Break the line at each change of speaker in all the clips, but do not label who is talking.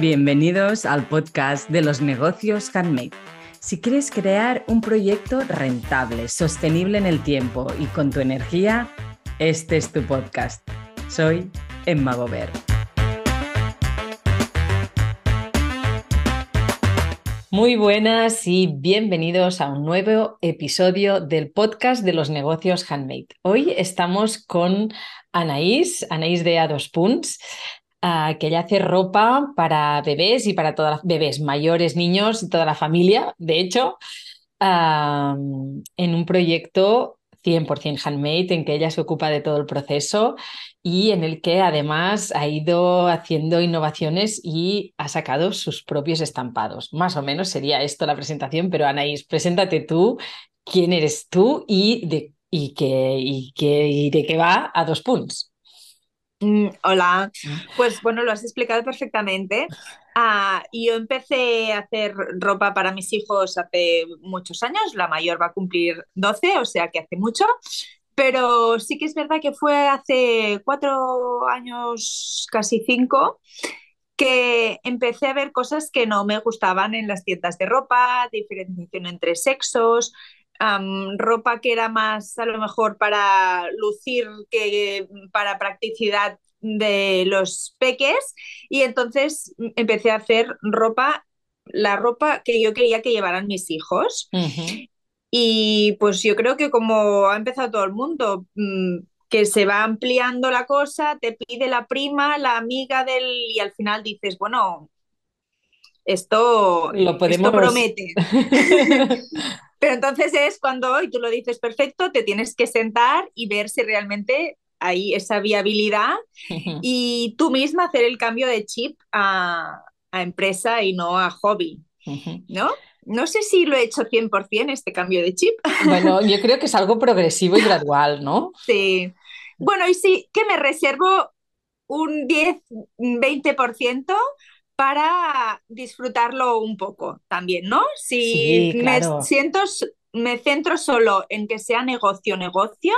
Bienvenidos al podcast de los negocios handmade. Si quieres crear un proyecto rentable, sostenible en el tiempo y con tu energía, este es tu podcast. Soy Emma Gober. Muy buenas y bienvenidos a un nuevo episodio del podcast de los negocios handmade. Hoy estamos con Anaís, Anaís de A2 Punts. Que ella hace ropa para bebés y para todas las bebés, mayores, niños y toda la familia, de hecho, en un proyecto 100% handmade en que ella se ocupa de todo el proceso y en el que además ha ido haciendo innovaciones y ha sacado sus propios estampados. Más o menos sería esto la presentación, pero Anaís, preséntate tú, quién eres tú y de, y qué, y qué, y de qué va a dos puntos.
Mm, hola, pues bueno, lo has explicado perfectamente. Ah, yo empecé a hacer ropa para mis hijos hace muchos años, la mayor va a cumplir 12, o sea que hace mucho, pero sí que es verdad que fue hace cuatro años, casi cinco, que empecé a ver cosas que no me gustaban en las tiendas de ropa, diferenciación entre sexos, ropa que era más a lo mejor para lucir que para practicidad de los peques y entonces empecé a hacer ropa, la ropa que yo quería que llevaran mis hijos. Y pues yo creo que como ha empezado todo el mundo, mm, que se va ampliando la cosa, te pide la prima, la amiga del y al final dices, bueno, esto,
Lo podemos...
esto promete. Pero entonces es cuando, y tú lo dices perfecto, te tienes que sentar y ver si realmente hay esa viabilidad y tú misma hacer el cambio de chip a, empresa y no a hobby, ¿no? No sé si lo he hecho 100% este cambio de chip.
Bueno, yo creo que es algo progresivo y gradual, ¿no?
Sí. Bueno, y sí que me reservo un 10, 20% para disfrutarlo un poco también, ¿no? Si me siento, me centro solo en que sea negocio, negocio,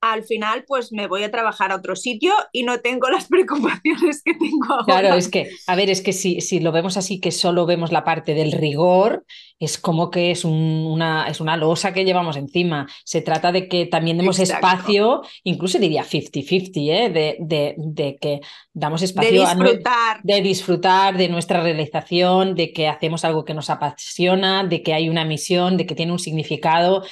al final pues me voy a trabajar a otro sitio y no tengo las preocupaciones que tengo ahora.
Claro, es que, a ver, es que si, si lo vemos así, que solo vemos la parte del rigor, es como que es, una, es una losa que llevamos encima. Se trata de que también demos espacio, incluso diría 50-50, ¿eh? de, de, de, que damos espacio
de disfrutar.
de disfrutar de nuestra realización, de que hacemos algo que nos apasiona, de que hay una misión, de que tiene un significado.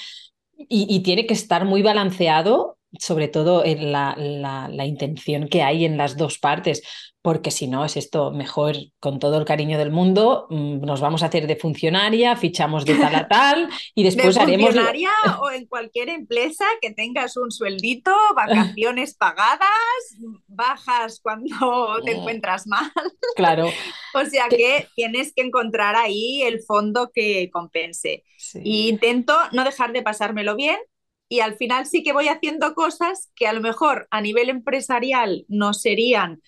Y, tiene que estar muy balanceado sobre todo en la, la, intención que hay en las dos partes, porque si no es esto mejor con todo el cariño del mundo, mm, nos vamos a hacer de funcionaria, fichamos de tal a tal y después
de
haremos...
Funcionaria o en cualquier empresa que tengas un sueldito, vacaciones pagadas, bajas cuando te mm. encuentras mal.
Claro.
o sea que tienes que encontrar ahí el fondo que compense. Y intento no dejar de pasármelo bien, y al final sí que voy haciendo cosas que a lo mejor a nivel empresarial no serían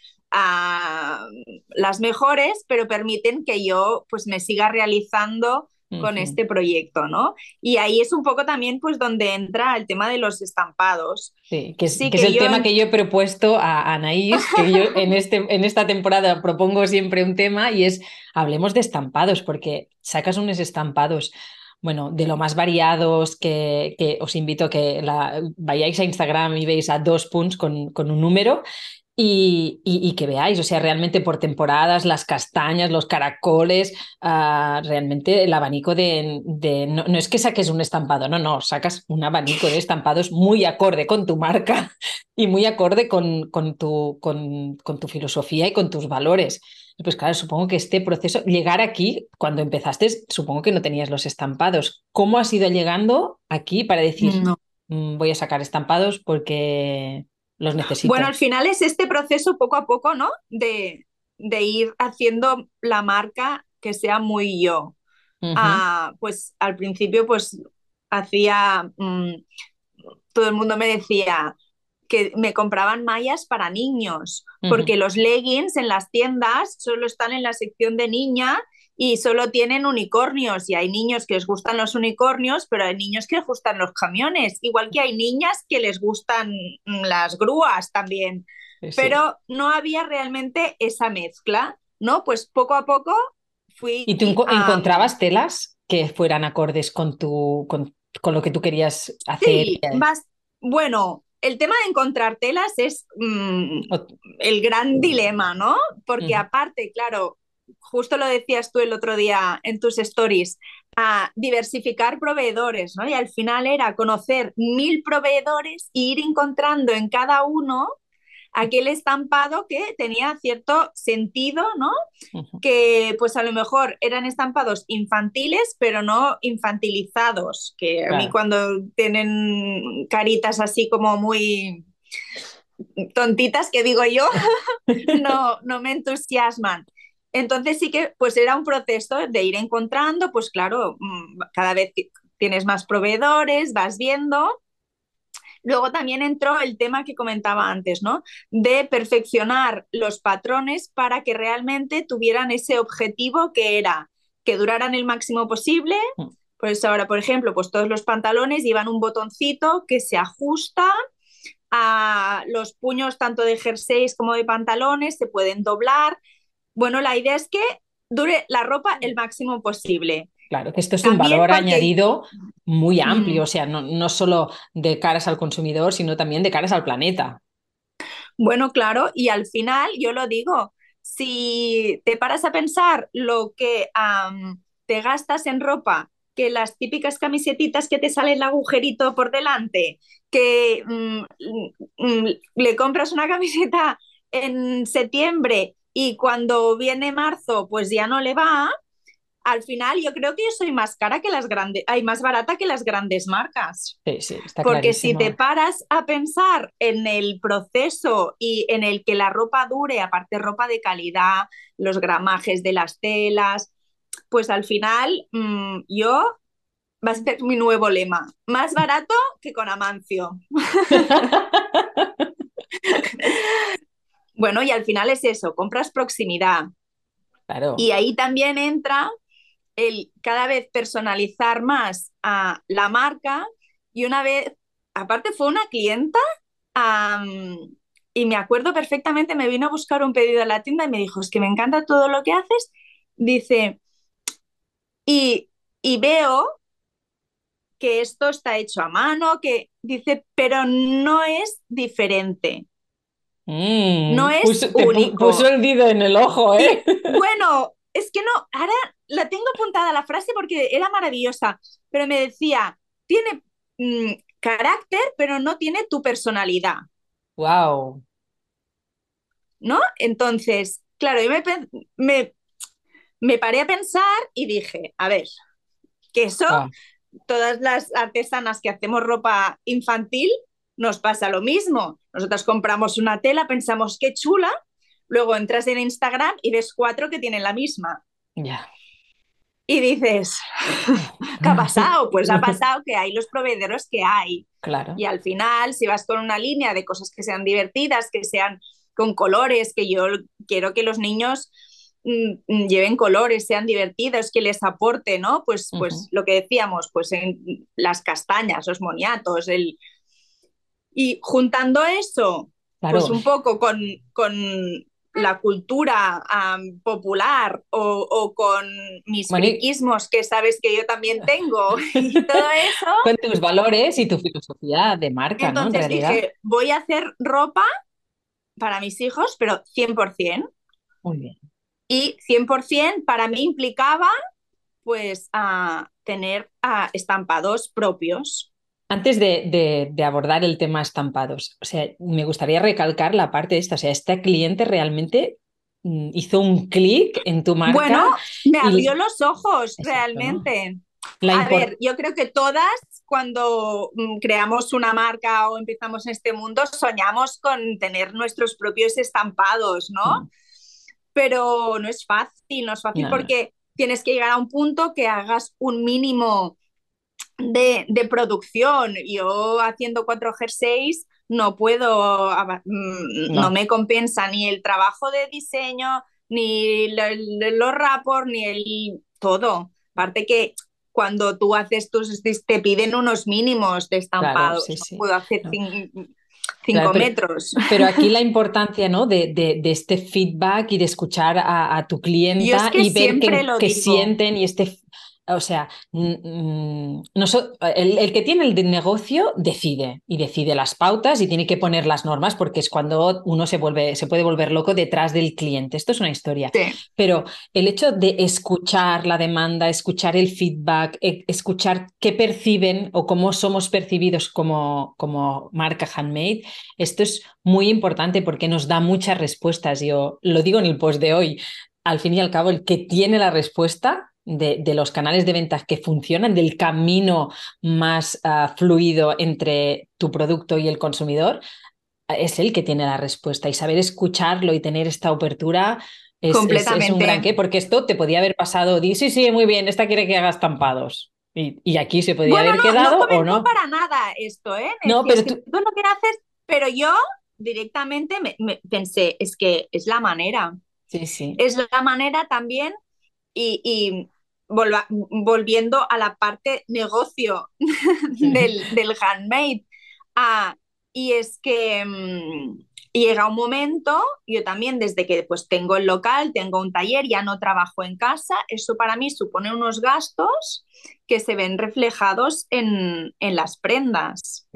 las mejores, pero permiten que yo pues me siga realizando con este proyecto, ¿no? Y ahí es un poco también pues donde entra el tema de los estampados.
Sí, que es, que es el tema que yo he propuesto a Anaís, que yo en, este, en esta temporada propongo siempre un tema y es hablemos de estampados, porque sacas unos estampados bueno, de lo más variados que, os invito a que la, vayáis a Instagram y veis a dos puntos con, con un número y, y, que veáis, o sea, realmente por temporadas, las castañas, los caracoles, uh, realmente el abanico de... de no, no, es que saques un estampado, no, no, sacas un abanico de estampados muy acorde con tu marca y muy acorde con, con, tu, con, con tu filosofía y con tus valores. Pues claro, supongo que este proceso, llegar aquí, cuando empezaste, supongo que no tenías los estampados. ¿Cómo has ido llegando aquí para decir, mm, voy a sacar estampados porque los?
Bueno, al final es este proceso poco a poco, ¿no? De, de ir haciendo la marca que sea muy yo. Ah, pues al principio, pues hacía, mm, todo el mundo me decía, que me compraban mallas para niños, porque los leggings en las tiendas solo están en la sección de niña y solo tienen unicornios y hay niños que les gustan los unicornios, pero hay niños que les gustan los camiones, igual que hay niñas que les gustan mm, las grúas también. Pero no había realmente esa mezcla ¿no? Pues poco a poco fui...
¿Y tú encontrabas telas que fueran acordes con, tu, con, lo que tú querías hacer?
Sí, bueno, el tema de encontrar telas es mm, el gran dilema, ¿no? Porque aparte, claro, justo lo decías tú el otro día en tus stories, a diversificar proveedores, ¿no? Y al final era conocer mil proveedores e ir encontrando en cada uno aquel estampado que tenía cierto sentido, ¿no? Que pues a lo mejor eran estampados infantiles, pero no infantilizados, que a mí cuando tienen caritas así como muy tontitas, que digo yo, no, no me entusiasman. Entonces sí que pues era un proceso de ir encontrando, pues claro, mm, cada vez tienes más proveedores, vas viendo. Luego también entró el tema que comentaba antes, ¿no? De perfeccionar los patrones para que realmente tuvieran ese objetivo que era que duraran el máximo posible. Mm. Pues ahora, por ejemplo, pues todos los pantalones llevan un botoncito que se ajusta a los puños tanto de jerseys como de pantalones, se pueden doblar, bueno, la idea es que dure la ropa el máximo posible.
Claro, que esto es un valor añadido muy amplio, o sea, no, no solo de caras al consumidor, sino también de caras al planeta.
Bueno, claro, y al final yo lo digo, si te paras a pensar lo que te gastas en ropa, que las típicas camisetitas que te sale el agujerito por delante, que mm, mm, le compras una camiseta en septiembre y cuando viene marzo pues ya no le va, al final yo creo que yo soy más cara que las grandes, hay más barata que las grandes marcas.
Sí, sí, está
Porque si te paras a pensar en el proceso y en el que la ropa dure, aparte ropa de calidad, los gramajes de las telas, pues al final mm, yo va a ser mi nuevo lema, más barato que con Amancio. Bueno, y al final es eso, compras proximidad.
Claro.
Y ahí también entra el cada vez personalizar más a la marca. Y una vez, aparte fue una clienta, y me acuerdo perfectamente, me vino a buscar un pedido a la tienda y me dijo, es que me encanta todo lo que haces. Dice, y, y veo que esto está hecho a mano, que dice, pero no es diferente.
Mm,
no es único.
Puso el dedo en el ojo, ¿eh?
bueno, es que no, ahora la tengo apuntada la frase porque era maravillosa, pero me decía, tiene mm, carácter, pero no tiene tu personalidad.
Wow.
¿No? Entonces, claro, yo me, me, me paré a pensar y dije, a ver, que eso, ah. todas las artesanas que hacemos ropa infantil, nos pasa lo mismo. Nosotros compramos una tela, pensamos qué chula, luego entras en Instagram y ves cuatro que tienen la misma.
Ya.
Y dices, ¿qué ha pasado? Pues ha pasado que hay los proveedores que hay.
Claro.
Y al final, si vas con una línea de cosas que sean divertidas, que sean con colores, que yo quiero que los niños mm, mm, lleven colores, sean divertidos, que les aporte, ¿no? Pues, pues lo que decíamos, pues en las castañas, los moniatos, el, y juntando eso, pues un poco con, con la cultura popular o, con mis friquismos que sabes que yo también tengo y todo eso.
Con tus valores y tu filosofía de marca,
¿no?
En
dije, voy a hacer ropa para mis hijos, pero 100%.
Muy bien.
Y 100% para mí implicaba pues a tener estampados propios.
Antes de, abordar el tema estampados, o sea, me gustaría recalcar la parte de esta, o sea, este cliente realmente mm, hizo un clic en tu marca.
Bueno, me abrió los ojos realmente. A ver, yo creo que todas cuando mm, creamos una marca o empezamos en este mundo soñamos con tener nuestros propios estampados, ¿no? Mm. Pero no es fácil, no es fácil porque tienes que llegar a un punto que hagas un mínimo de, producción. Yo haciendo cuatro jerseys no puedo, mm, no. me compensa ni el trabajo de diseño, ni los rapos, ni el todo. Aparte que cuando tú haces tus, te piden unos mínimos de estampados. puedo hacer 5 metros.
Pero aquí la importancia ¿no? de, de, este feedback y de escuchar a, tu clienta y ver qué, sienten y este o sea, el, que tiene el negocio decide y decide las pautas y tiene que poner las normas porque es cuando uno se, vuelve, se puede volver loco detrás del cliente. Esto es una historia. Pero el hecho de escuchar la demanda, escuchar el feedback, e, escuchar qué perciben o cómo somos percibidos como, como marca handmade, esto es muy importante porque nos da muchas respuestas. Yo lo digo en el post de hoy. Al fin y al cabo, el que tiene la respuesta de, los canales de ventas que funcionan, del camino más ah, fluido entre tu producto y el consumidor, es el que tiene la respuesta. Y saber escucharlo y tener esta apertura es, es, un gran qué, porque esto te podía haber pasado, di, sí, sí, muy bien, esta quiere que hagas estampados. Y, aquí se podía haber quedado o no.
No para nada esto, ¿eh? no, pero tú... tú no quieres hacer, pero yo directamente me, pensé, es que es la manera.
Sí, sí.
Es la manera también y, volviendo a la parte negocio del, del handmade. Ah, y es que mm, llega un momento, yo también desde que pues tengo el local, tengo un taller, ya no trabajo en casa, eso para mí supone unos gastos que se ven reflejados en, en las prendas.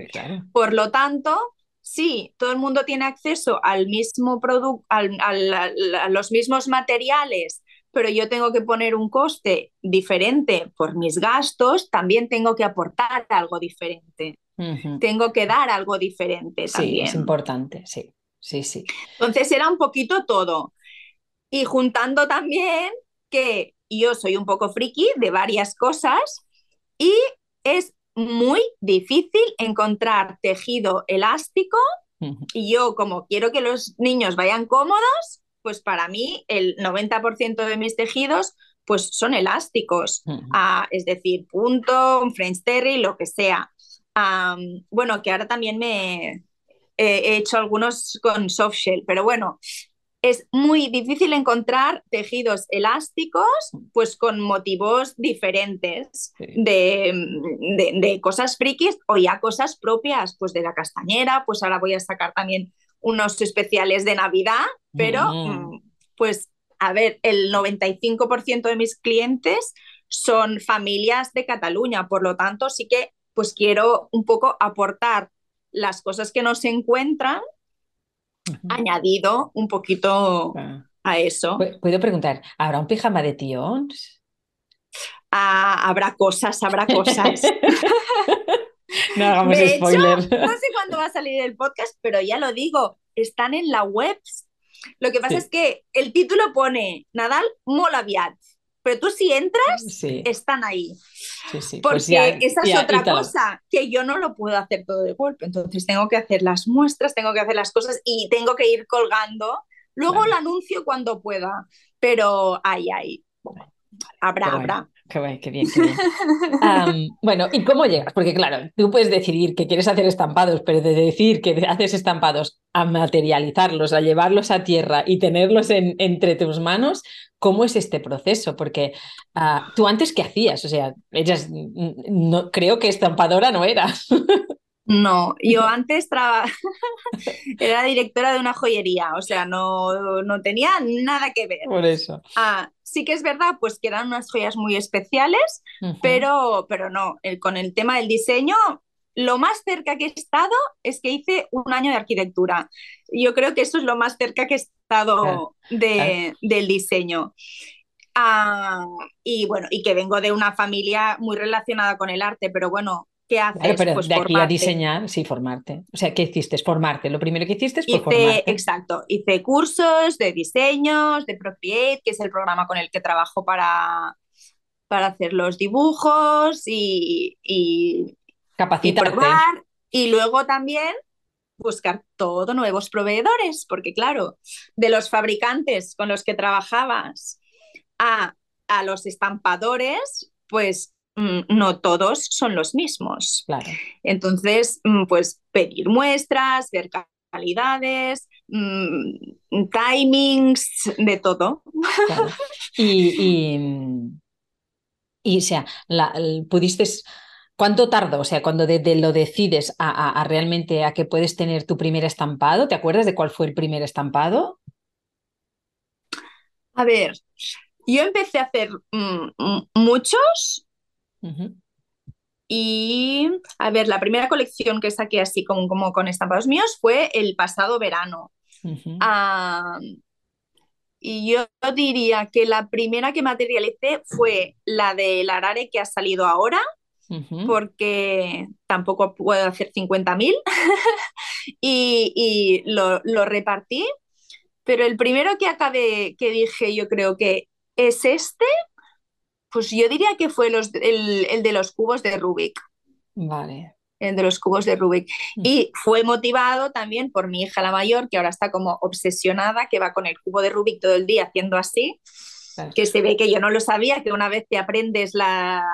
Por lo tanto, sí, todo el mundo tiene acceso al mismo producto, a los mismos materiales, pero yo tengo que poner un coste diferente por mis gastos, también tengo que aportar algo diferente. Tengo que dar algo diferente también.
Sí, es importante, sí, sí, sí.
Entonces era un poquito todo. Y juntando también que yo soy un poco friki de varias cosas y es muy difícil encontrar tejido elástico y yo como quiero que los niños vayan cómodos, pues para mí el 90% de mis tejidos pues son elásticos, ah, es decir, punto, un French terry, lo que sea. bueno, que ahora también me he hecho algunos con soft shell, pero bueno, es muy difícil encontrar tejidos elásticos pues con motivos diferentes de, de, cosas frikis o ya cosas propias pues de la castañera, pues ahora voy a sacar también unos especiales de Navidad, pero mm, pues a ver, el 95% de mis clientes son familias de Cataluña, por lo tanto sí que pues quiero un poco aportar las cosas que no se encuentran, añadido un poquito a eso.
Puedo preguntar, ¿habrá un pijama de tíos?
Ah, habrá cosas, habrá cosas.
No hagamos spoiler.
no sé cuándo va a salir el podcast, pero ya lo digo, están en la web. Lo que pasa es que el título pone Nadal Molaviat, pero tú si entras, están ahí. Pues Porque esa es otra cosa, que yo no lo puedo hacer todo de golpe. Entonces tengo que hacer las muestras, tengo que hacer las cosas y tengo que ir colgando. Luego lo anuncio cuando pueda, pero ay, ay. Habrá, habrá.
Qué, bien, qué bien. bueno, ¿y cómo llegas? Porque claro, tú puedes decidir que quieres hacer estampados, pero de decir que haces estampados a materializarlos, a llevarlos a tierra y tenerlos en, entre tus manos, ¿cómo es este proceso? Porque ah, tú antes, ¿qué hacías? O sea, ellas, no, creo que estampadora no eras.
No, yo antes era directora de una joyería, o sea, no, no, tenía nada que ver.
Por eso.
Ah, sí que es verdad, pues que eran unas joyas muy especiales, pero, pero no, el, con el tema del diseño, lo más cerca que he estado es que hice un año de arquitectura. Yo creo que eso es lo más cerca que he estado de, del diseño. Ah, y bueno, y que vengo de una familia muy relacionada con el arte, pero bueno, ¿qué haces?
pero pues de aquí a diseñar, sí, formarte. O sea, ¿qué hiciste? Formarte. Lo primero que hiciste es pues, formarte.
Exacto. Hice cursos de diseños, de Procreate, que es el programa con el que trabajo para, para hacer los dibujos y, y,
Capacitarte.
Y, luego también buscar todo nuevos proveedores, porque claro, de los fabricantes con los que trabajabas a, a los estampadores, pues no todos son los mismos. Entonces, mm, pues pedir muestras, ver calidades, mm, timings, de todo.
Y, y, o sea, la, pudiste ¿Cuánto tardó? O sea, cuando de, lo decides a, realmente a que puedes tener tu primer estampado, ¿te acuerdas de cuál fue el primer estampado?
A ver, yo empecé a hacer mm, muchos y, a ver, la primera colección que saqué así como, como con estampados míos fue el pasado verano. y yo diría que la primera que materialicé fue la del Arare que ha salido ahora, porque tampoco puedo hacer 50.000 y, y lo, lo, repartí. Pero el primero que acabé, que dije yo creo que es este, pues yo diría que fue los, el, el, de los cubos de Rubik.
Vale.
El de los cubos de Rubik. Mm. Y fue motivado también por mi hija la mayor, que ahora está como obsesionada, que va con el cubo de Rubik todo el día haciendo así. Que se ve que yo no lo sabía, que una vez que aprendes la,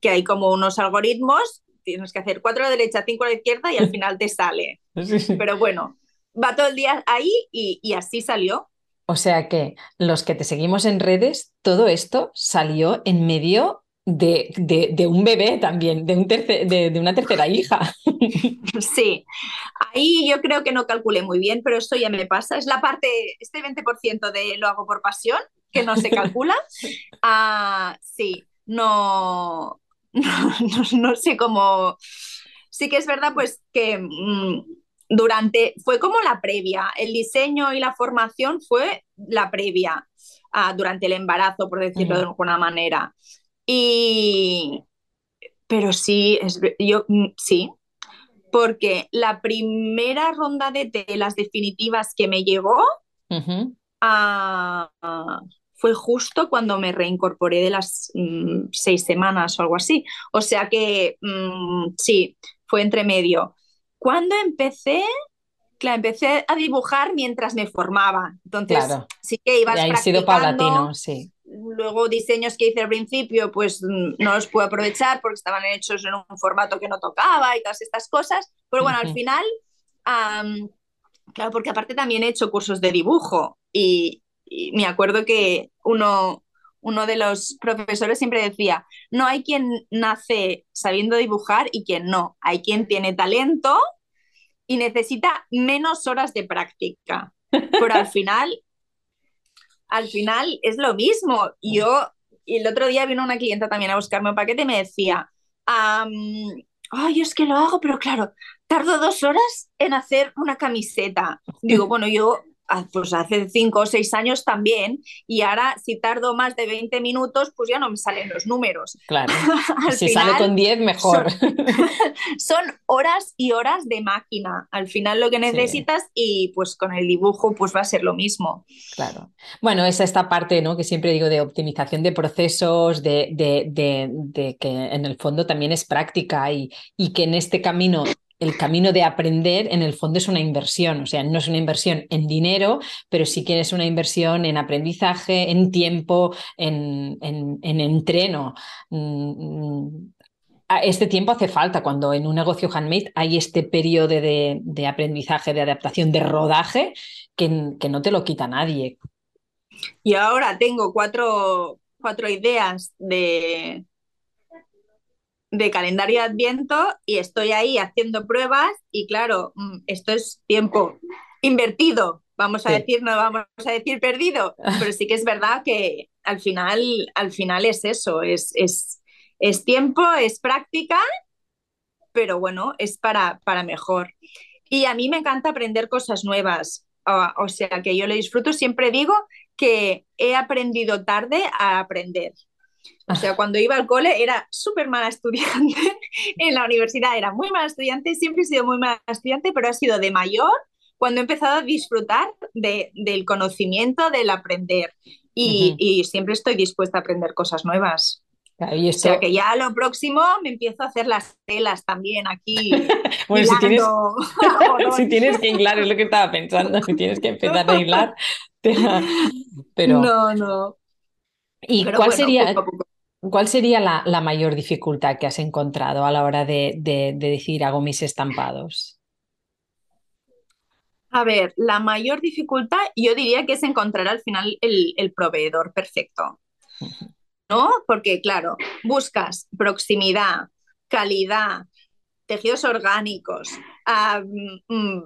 que hay como unos algoritmos, tienes que hacer cuatro a la derecha, cinco a la izquierda y al final te sale. Pero bueno, va todo el día ahí y, y así salió.
O sea que los que te seguimos en redes, todo esto salió en medio de, de, un bebé también, de, un de, una tercera hija.
Sí, ahí yo creo que no calculé muy bien, pero esto ya me pasa. Es la parte, este 20% de lo hago por pasión, que no se calcula. Ah, sí, no, no, sé cómo... Sí que es verdad pues que... Mm, durante, fue como la previa, el diseño y la formación fue la previa ah, durante el embarazo, por decirlo de alguna manera. Y, pero sí, es, yo mm, sí, porque la primera ronda de telas definitivas que me llegó ah, fue justo cuando me reincorporé de las mm, seis semanas o algo así. O sea que mm, sí, fue entre medio. Cuando empecé, claro, empecé a dibujar mientras me formaba. Entonces, sí que ibas y sido paulatino, sí. Luego diseños que hice al principio, pues mm, no los puedo aprovechar porque estaban hechos en un formato que no tocaba y todas estas cosas. Pero bueno, al final, claro, porque aparte también he hecho cursos de dibujo y, y me acuerdo que uno, uno de los profesores siempre decía, no hay quien nace sabiendo dibujar y quien no, hay quien tiene talento y necesita menos horas de práctica, pero al final, al final es lo mismo. Yo, el otro día vino una clienta también a buscarme un paquete y me decía, ay, es que lo hago, pero claro, tardo dos horas en hacer una camiseta. Digo, bueno, yo pues hace cinco o seis años también, y ahora si tardo más de 20 minutos, pues ya no me salen los números.
Claro, si sale con 10, mejor.
Son, horas y horas de máquina, al final lo que necesitas y pues con el dibujo pues va a ser lo mismo.
Claro. Bueno, es esta parte ¿no? que siempre digo de optimización de procesos, de, de, de, que en el fondo también es práctica y, y que en este camino el camino de aprender en el fondo es una inversión, o sea, no es una inversión en dinero, pero sí que es una inversión en aprendizaje, en tiempo, en, en, entreno. Mm, este tiempo hace falta cuando en un negocio handmade hay este periodo de, aprendizaje, de adaptación, de rodaje, que, que, no te lo quita nadie.
Y ahora tengo cuatro, cuatro ideas de, de calendario de Adviento y estoy ahí haciendo pruebas y claro, mm, esto es tiempo invertido, vamos a decir, no vamos a decir perdido, pero sí que es verdad que al final, al final es eso, es, es, es tiempo, es práctica, pero bueno, es para, para mejor. Y a mí me encanta aprender cosas nuevas, o sea que yo le disfruto, siempre digo que he aprendido tarde a aprender. O sea, cuando iba al cole era súper mala estudiante, en la universidad era muy mala estudiante, siempre he sido muy mala estudiante, pero ha sido de mayor cuando he empezado a disfrutar de, del conocimiento, del aprender. Y, y, siempre estoy dispuesta a aprender cosas nuevas. O sea que ya lo próximo me empiezo a hacer las telas también aquí.
bueno, si tienes, si tienes, que hilar, es lo que estaba pensando, si tienes que empezar a hilar. Pero...
No, no.
¿Y cuál, sería, cuál sería la, mayor dificultad que has encontrado a la hora de, decir hago mis estampados?
A ver, la mayor dificultad yo diría que es encontrar al final el, proveedor perfecto. ¿No? Porque, claro, buscas proximidad, calidad, tejidos orgánicos, mm,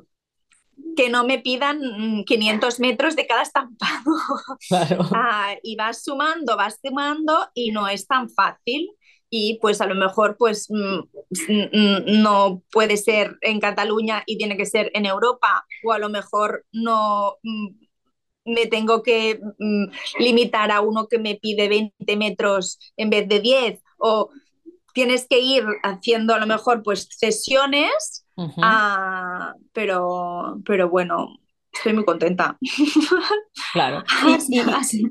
que no me pidan 500 metros de cada estampado. Ah, y vas sumando, vas sumando y no es tan fácil. Y pues a lo mejor pues mm, mm, no puede ser en Cataluña y tiene que ser en Europa. O a lo mejor no mm, me tengo que limitar a uno que me pide 20 metros en vez de 10 o tienes que ir haciendo a lo mejor pues sesiones, ah, pero, pero bueno, estoy muy contenta.
Claro.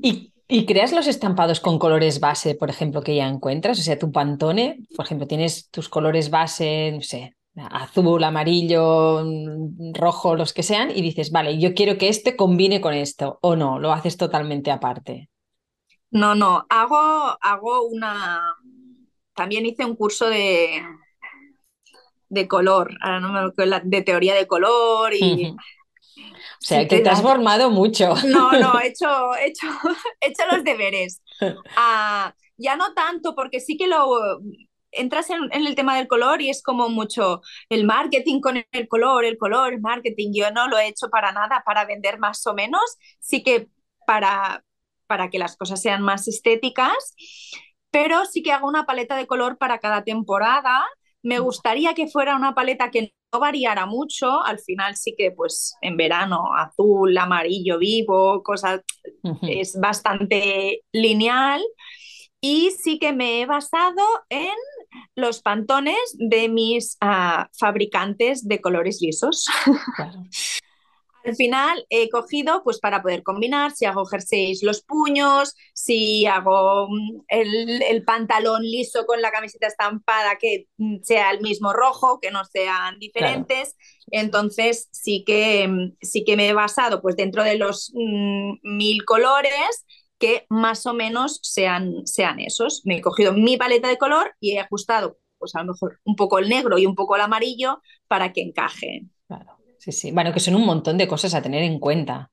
y, ¿Y creas los estampados con colores base, por ejemplo, que ya encuentras? O sea, tu pantone, por ejemplo, tienes tus colores base, no sé, azul, amarillo, mm, rojo, los que sean, y dices, vale, yo quiero que este combine con esto, o no, lo haces totalmente aparte.
No, no, hago, hago una. También hice un curso de, de color, ahora no me de teoría de color y.
O sea, que te has formado mucho.
No, no, he hecho, he hecho, hecho los deberes. Ah, ya no tanto, porque sí que lo entras en, el tema del color y es como mucho el marketing con el color, el color, el marketing. Yo no lo he hecho para nada, para vender más o menos, sí que para, para que las cosas sean más estéticas, pero sí que hago una paleta de color para cada temporada. Me gustaría que fuera una paleta que no variara mucho, al final sí que pues en verano azul, amarillo vivo, cosas, es bastante lineal. Y sí que me he basado en los pantones de mis ah, fabricantes de colores lisos. Al final he cogido pues para poder combinar, si hago jerseys los puños, si hago mm, el, pantalón liso con la camiseta estampada que mm, sea el mismo rojo, que no sean diferentes. Entonces sí que, mm, sí que me he basado pues dentro de los mil colores que más o menos sean, sean esos. Me he cogido mi paleta de color y he ajustado pues a lo mejor un poco el negro y un poco el amarillo para que encaje.
Claro. Sí, sí. Bueno, que son un montón de cosas a tener en cuenta.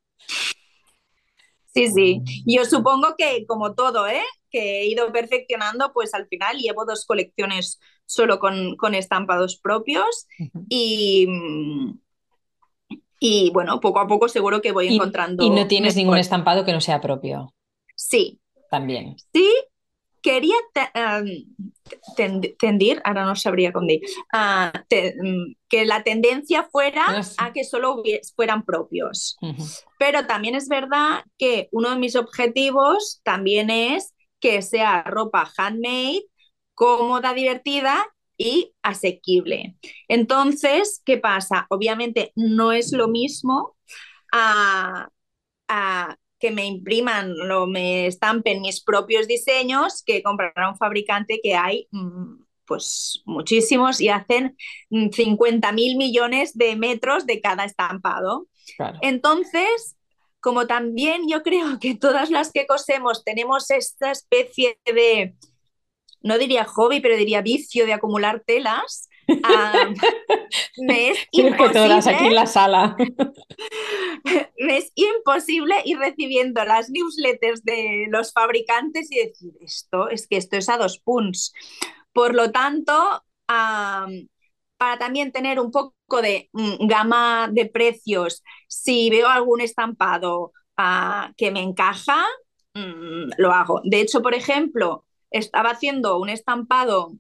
Sí, sí. Yo supongo que como todo, ¿eh? que he ido perfeccionando, pues al final llevo dos colecciones solo con, con estampados propios y, y bueno, poco a poco seguro que voy encontrando.
Y no tienes ningún estampado que no sea propio.
Sí.
También.
Sí, quería tendir, ahora no sabría con mm, que la tendencia fuera ah, a que solo fueran propios. Pero también es verdad que uno de mis objetivos también es que sea ropa handmade, cómoda, divertida y asequible. Entonces, ¿qué pasa? Obviamente no es lo mismo a que me impriman o me estampen mis propios diseños que comprar a un fabricante que hay mm, pues muchísimos y hacen 50 mm, mil millones de metros de cada estampado. Entonces, como también yo creo que todas las que cosemos tenemos esta especie de, no diría hobby, pero diría vicio de acumular telas, Ah, me es imposible.
aquí en la sala.
me es imposible ir recibiendo las newsletters de los fabricantes y decir esto, es que esto es a dos punts. Por lo tanto, para también tener un poco de mm, gama de precios, si veo algún estampado ah, que me encaja, mm, lo hago. De hecho, por ejemplo, estaba haciendo un estampado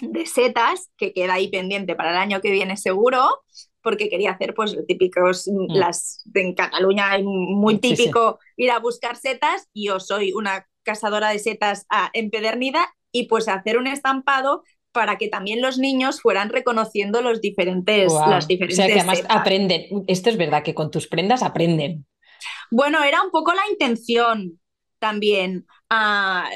de setas que queda ahí pendiente para el año que viene seguro, porque quería hacer pues típicos, mm, mm. las en Cataluña es muy típico ir a buscar setas, y yo soy una cazadora de setas ah, empedernida y pues hacer un estampado para que también los niños fueran reconociendo los diferentes, las diferentes.
O sea que además aprenden. Esto es verdad que con tus prendas aprenden.
Bueno, era un poco la intención también. Ah,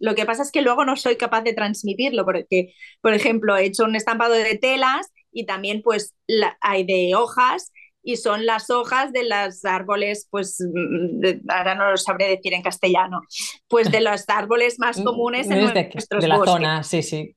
lo que pasa es que luego no soy capaz de transmitirlo, porque, por ejemplo, he hecho un estampado de telas y también pues hay de hojas y son las hojas de los árboles, pues mm, ahora no lo sabré decir en castellano, pues de los árboles más mm, comunes en nuestros de la zona,
sí, sí.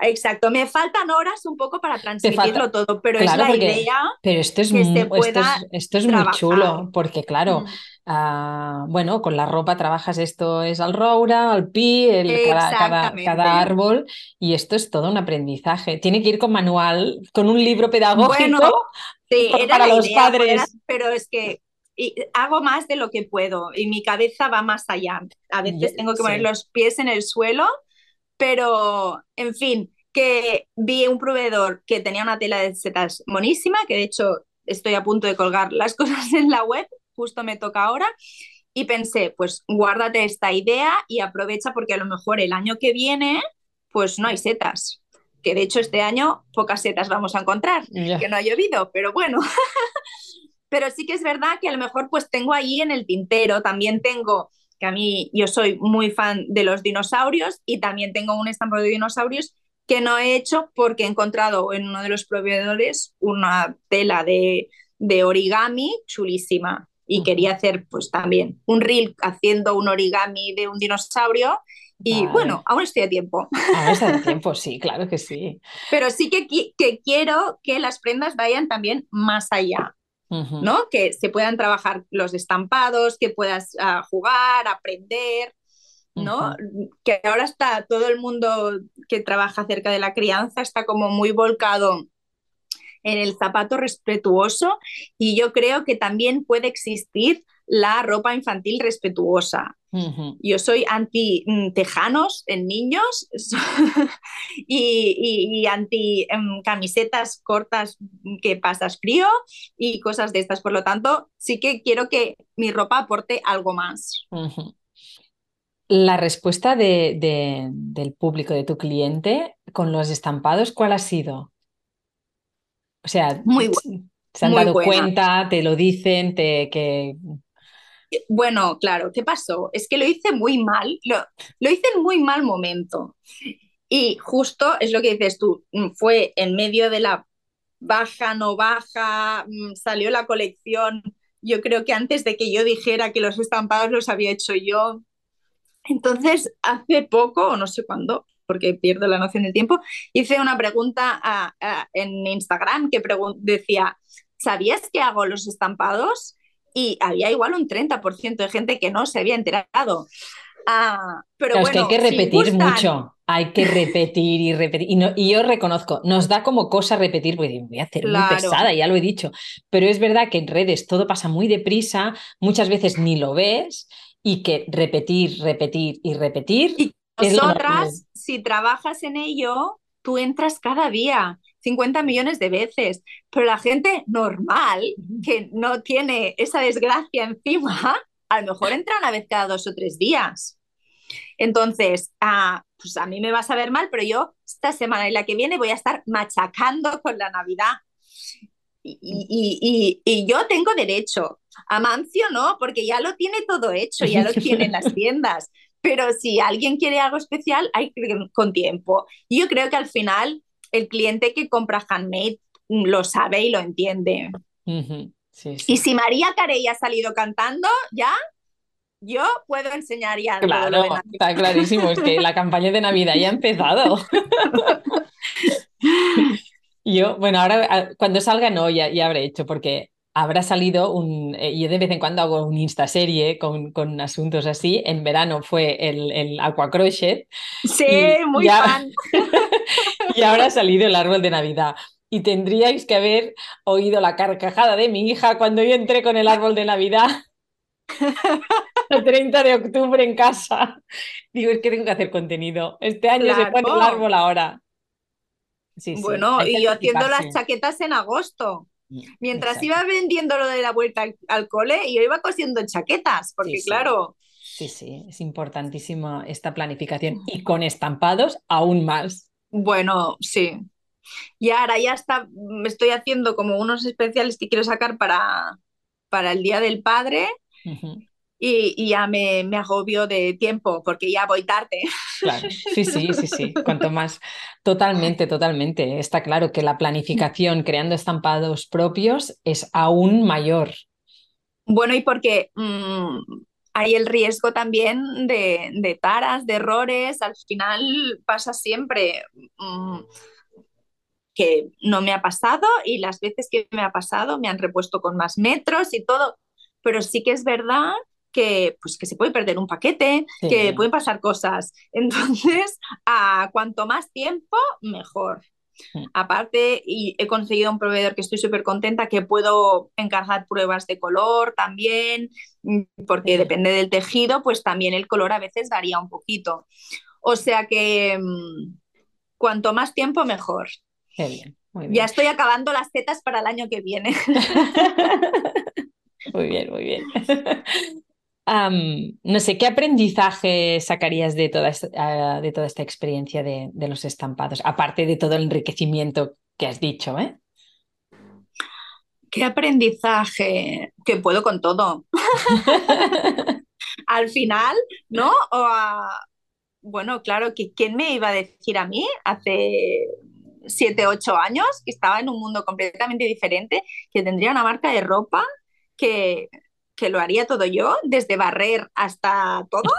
Exacto, me faltan horas un poco para transmitirlo todo, pero es la idea
pero esto es que muy, se pueda esto es, muy chulo, porque claro, mm. Ah, bueno, con la ropa trabajas esto es al roura, al pi, el, cada, cada, árbol y esto es todo un aprendizaje. Tiene que ir con manual, con un libro pedagógico para los padres.
pero es que hago más de lo que puedo y mi cabeza va más allá. A veces tengo que poner los pies en el suelo, pero en fin, que vi un proveedor que tenía una tela de setas monísima, que de hecho estoy a punto de colgar las cosas en la web justo me toca ahora. Y pensé, pues guárdate esta idea y aprovecha porque a lo mejor el año que viene, pues no hay setas. Que de hecho este año pocas setas vamos a encontrar, que no ha llovido, pero bueno. pero sí que es verdad que a lo mejor pues tengo ahí en el tintero, también tengo que a mí yo soy muy fan de los dinosaurios y también tengo un estampo de dinosaurios que no he hecho porque he encontrado en uno de los proveedores una tela de, de origami chulísima y quería hacer pues también un reel haciendo un origami de un dinosaurio y bueno, aún estoy a tiempo.
Aún estoy a tiempo, sí, claro que sí.
Pero sí que, que quiero que las prendas vayan también más allá, ¿no? Que se puedan trabajar los estampados, que puedas ah, jugar, aprender, ¿no? Que ahora está todo el mundo que trabaja acerca de la crianza, está como muy volcado en el zapato respetuoso y yo creo que también puede existir la ropa infantil respetuosa. Yo soy anti mm, tejanos en niños y, anti em, camisetas cortas que pasas frío y cosas de estas. Por lo tanto, sí que quiero que mi ropa aporte algo más.
La respuesta del público, de tu cliente, con los estampados, ¿cuál ha sido? O sea, muy se han dado cuenta, te lo dicen, te que
bueno, claro, ¿qué pasó? Es que lo hice muy mal, lo, lo, hice en muy mal momento. Y justo es lo que dices tú, mm, fue en medio de la baja, no baja, mm, salió la colección, yo creo que antes de que yo dijera que los estampados los había hecho yo. Entonces, hace poco, o no sé cuándo, porque pierdo la noción del tiempo, hice una pregunta en Instagram que decía, ¿sabías que hago los estampados? Y había igual un 30% de gente que no se había enterado. Ah, pero bueno,
es que hay que repetir mucho, hay que repetir y repetir. Y, yo reconozco, nos da como cosa repetir, porque voy a hacer muy pesada, ya lo he dicho. Pero es verdad que en redes todo pasa muy deprisa, muchas veces ni lo ves, y que repetir, repetir y repetir.
Nosotras, si trabajas en ello, tú entras cada día 50 millones de veces, pero la gente normal que no tiene esa desgracia encima, a lo mejor entra una vez cada dos o tres días. Entonces, ah, pues a mí me vas a ver mal, pero yo esta semana y la que viene voy a estar machacando con la Navidad. Y, y, yo tengo derecho. A Mancio no, porque ya lo tiene todo hecho, ya lo tiene en las tiendas. Pero si alguien quiere algo especial, hay que ir con tiempo. Y yo creo que al final el cliente que compra handmade lo sabe y lo entiende. Y si María Carey ha salido cantando, ya yo puedo enseñar ya.
Claro, está clarísimo, es que la campaña de Navidad ya ha empezado. yo, bueno, ahora cuando salga no, ya, ya habré hecho, porque habrá salido un. Eh, yo de vez en cuando hago un Insta-serie con, con, asuntos así. En verano fue el, el Aqua Crochet.
Sí, muy fan.
y ahora ha salido el árbol de Navidad. Y tendríais que haber oído la carcajada de mi hija cuando yo entré con el árbol de Navidad. el 30 de octubre en casa. Digo, es que tengo que hacer contenido. Este año se pone el árbol ahora.
Sí, sí. Bueno, y yo haciendo las chaquetas en agosto. Mientras iba vendiendo lo de la vuelta al, cole, yo iba cosiendo chaquetas, porque claro.
Sí, sí, es importantísima esta planificación y con estampados aún más.
Bueno, sí. Y ahora ya está, me estoy haciendo como unos especiales que quiero sacar para, para el Día del Padre y, ya me, me, agobio de tiempo porque ya voy tarde.
Claro, sí, sí, sí, sí. Cuanto más, totalmente, totalmente. Está claro que la planificación creando estampados propios es aún mayor.
Bueno, y porque mm, hay el riesgo también de, de, taras, de errores. Al final pasa siempre. Mm, que no me ha pasado y las veces que me ha pasado me han repuesto con más metros y todo pero sí que es verdad que, pues, que se puede perder un paquete, que pueden pasar cosas. Entonces, a cuanto más tiempo, mejor. Aparte, y he conseguido un proveedor que estoy súper contenta, que puedo encargar pruebas de color también, mm, porque depende del tejido, pues también el color a veces varía un poquito. O sea que mm, cuanto más tiempo, mejor.
Qué bien,
Ya estoy acabando las tetas para el año que viene.
muy bien, muy bien. no sé, ¿qué aprendizaje sacarías de toda esta, ah, de toda esta experiencia de, los estampados? Aparte de todo el enriquecimiento que has dicho, ¿eh?
¿Qué aprendizaje? Que puedo con todo. Al final, ¿no? Bueno, claro, ¿quién me iba a decir a mí hace siete, ocho años que estaba en un mundo completamente diferente, que tendría una marca de ropa que que lo haría todo yo, desde barrer hasta todo,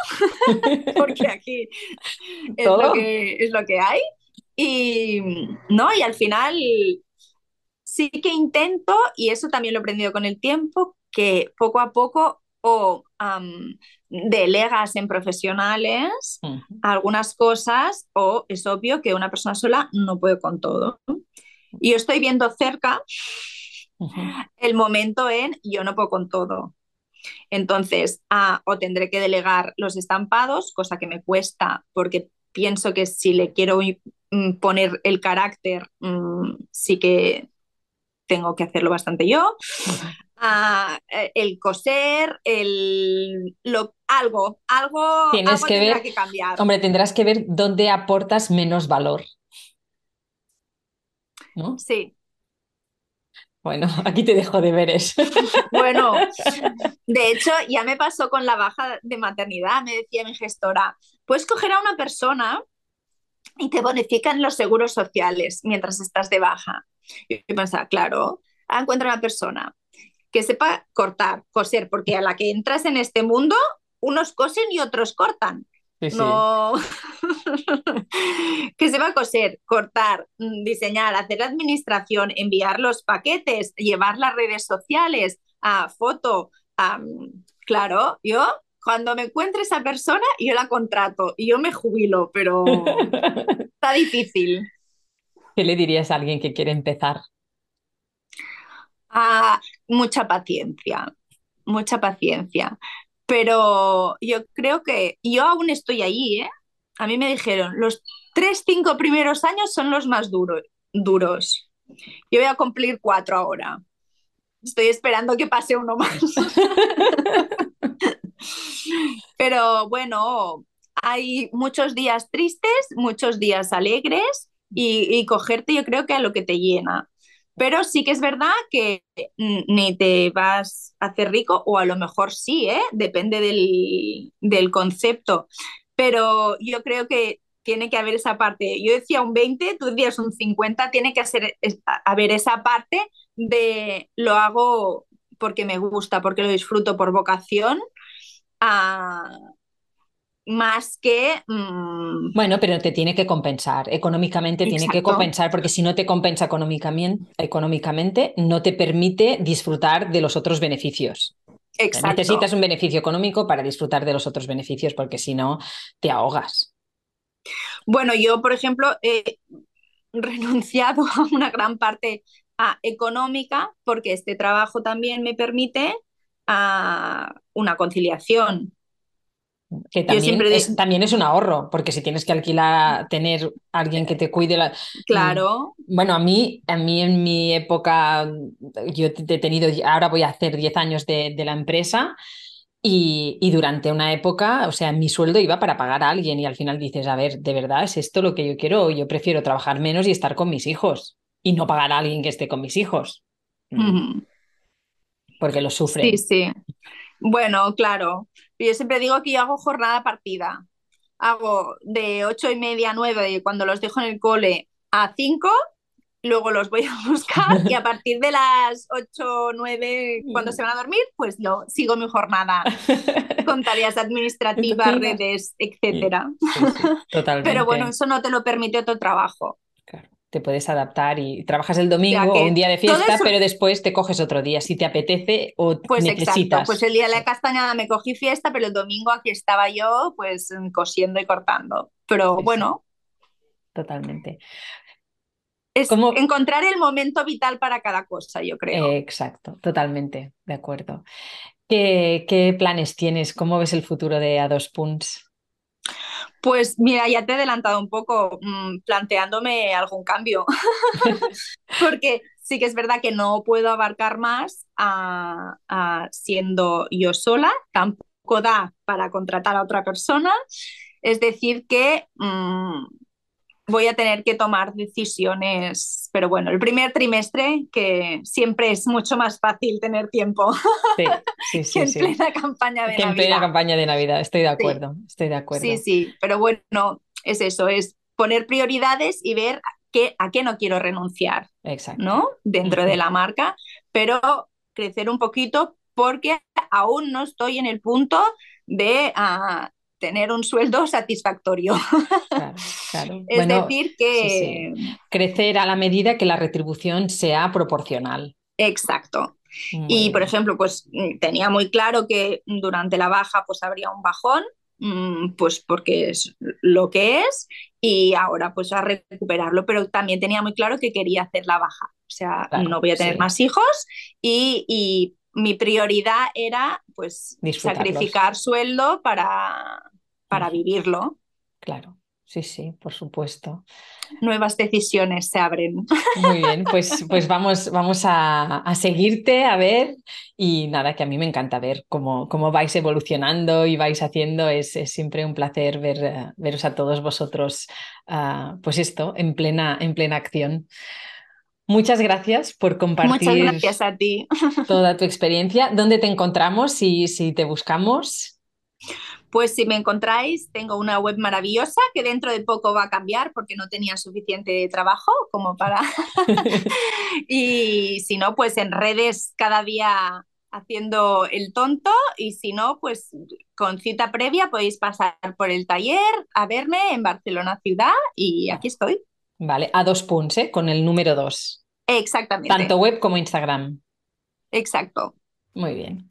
porque aquí es lo, que, es lo que hay. Y, ¿no? y al final sí que intento, y eso también lo he aprendido con el tiempo, que poco a poco o delegas en profesionales algunas cosas o es obvio que una persona sola no puede con todo. Y yo estoy viendo cerca el momento en yo no puedo con todo. Entonces, o tendré que delegar los estampados, cosa que me cuesta porque pienso que si le quiero mm, poner el carácter, mm, sí que tengo que hacerlo bastante yo. Eh, el coser, el lo, algo, algo,
Tienes que
ver,
que
cambiar.
Hombre, tendrás que ver dónde aportas menos valor. ¿No?
Sí,
bueno, aquí te dejo de deberes.
Bueno, de hecho, ya me pasó con la baja de maternidad. Me decía mi gestora, puedes coger a una persona y te bonifican los seguros sociales mientras estás de baja. Y yo pensaba, claro, encuentra una persona que sepa cortar, coser, porque a la que entras en este mundo, unos cosen y otros cortan. No. que se va a coser, cortar, mm, diseñar, hacer administración, enviar los paquetes, llevar las redes sociales, a foto. claro, yo cuando me encuentre esa persona, yo la contrato y yo me jubilo, pero está difícil.
¿Qué le dirías a alguien que quiere empezar?
Ah, mucha paciencia, mucha paciencia. Pero yo creo que yo aún estoy ahí, ¿eh? A mí me dijeron, los tres, cinco primeros años son los más duros. duros. Yo voy a cumplir cuatro ahora. Estoy esperando que pase uno más. Pero bueno, hay muchos días tristes, muchos días alegres y, y, cogerte yo creo que a lo que te llena. Pero sí que es verdad que ni te vas a hacer rico, o a lo mejor sí, ¿eh? depende del, concepto. Pero yo creo que tiene que haber esa parte. Yo decía un 20, tú decías un 50, tiene que haber esa parte de lo hago porque me gusta, porque lo disfruto por vocación, a, más que... Mm,
bueno, pero te tiene que compensar, económicamente tiene que compensar, porque si no te compensa económicamente, económicamente, no te permite disfrutar de los otros beneficios.
Exacto.
Necesitas un beneficio económico para disfrutar de los otros beneficios, porque si no, te ahogas.
Bueno, yo, por ejemplo, he renunciado a una gran parte económica porque este trabajo también me permite a una conciliación
que también, es, también es un ahorro, porque si tienes que alquilar, tener alguien que te cuide la...
Claro.
Bueno, a mí, a mí en mi época, yo he tenido, ahora voy a hacer 10 años de, la empresa y, y, durante una época, o sea, mi sueldo iba para pagar a alguien y al final dices, a ver, ¿de verdad es esto lo que yo quiero? Yo prefiero trabajar menos y estar con mis hijos y no pagar a alguien que esté con mis hijos. Porque lo sufren.
Sí, sí. Bueno, claro. Yo siempre digo que yo hago jornada partida. Hago de ocho y media a nueve cuando los dejo en el cole a cinco, luego los voy a buscar y a partir de las ocho, nueve, cuando se van a dormir, pues lo sigo mi jornada con tareas administrativas, redes, etcétera.
Totalmente.
Pero bueno, eso no te lo permite otro trabajo.
Te puedes adaptar y trabajas el domingo o un día de fiesta, pero después te coges otro día si te apetece o
pues
necesitas.
Exacto. Pues el día de la castañada me cogí fiesta, pero el domingo aquí estaba yo pues cosiendo y cortando. Pero bueno.
Totalmente.
Es encontrar el momento vital para cada cosa, yo creo.
exacto, totalmente, de acuerdo. ¿Qué, ¿Qué, planes tienes? ¿Cómo ves el futuro de A2 Punts?
Pues mira, ya te he adelantado un poco mm, planteándome algún cambio, porque sí que es verdad que no puedo abarcar más siendo yo sola, tampoco da para contratar a otra persona, es decir que mm, voy a tener que tomar decisiones, pero bueno, el primer trimestre, que siempre es mucho más fácil tener tiempo sí, sí, sí, que en plena campaña de
que
Navidad.
en plena campaña de Navidad, estoy de acuerdo, estoy de acuerdo.
Sí, sí, pero bueno, es eso, es poner prioridades y ver qué, a qué no quiero renunciar, Exacto. ¿no? Dentro de la marca, pero crecer un poquito porque aún no estoy en el punto de ah, tener un sueldo satisfactorio. es decir, que...
Crecer a la medida que la retribución sea proporcional.
Exacto. y, por ejemplo, pues mm, tenía muy claro que durante la baja pues habría un bajón, mm, pues porque es lo que es, y ahora pues a recuperarlo, pero también tenía muy claro que quería hacer la baja. O sea, no voy a tener más hijos y, y mi prioridad era pues sacrificar sueldo para, para vivirlo.
Claro, sí, sí, por supuesto.
Nuevas decisiones se abren.
Muy bien, pues, pues vamos, vamos a, seguirte, a ver. Y nada, que a mí me encanta ver cómo, cómo vais evolucionando y vais haciendo. Es, siempre un placer ver, eh, veros a todos vosotros, ah, pues esto, en plena, en plena acción. Muchas gracias por compartir
Muchas gracias a ti.
toda tu experiencia. ¿Dónde te encontramos y si te buscamos?
Pues si me encontráis, tengo una web maravillosa que dentro de poco va a cambiar porque no tenía suficiente trabajo como para... y si no, pues en redes cada día haciendo el tonto y si no, pues con cita previa podéis pasar por el taller a verme en Barcelona ciudad y aquí estoy.
Vale, a dos puntos, ¿eh? con el número dos.
Exactamente.
Tanto web como Instagram.
Exacto.
Muy bien.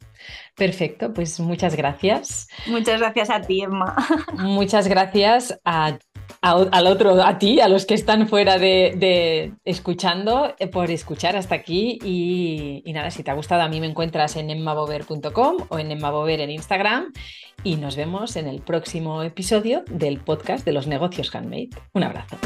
Perfecto, pues muchas gracias.
Muchas gracias a ti, Emma.
Muchas gracias a, al otro, a ti, a los que están fuera de, escuchando, eh, por escuchar hasta aquí. Y, nada, si te ha gustado, a mí me encuentras en emmabover.com o en emmabover en Instagram. Y nos vemos en el próximo episodio del podcast de los negocios handmade. Un abrazo.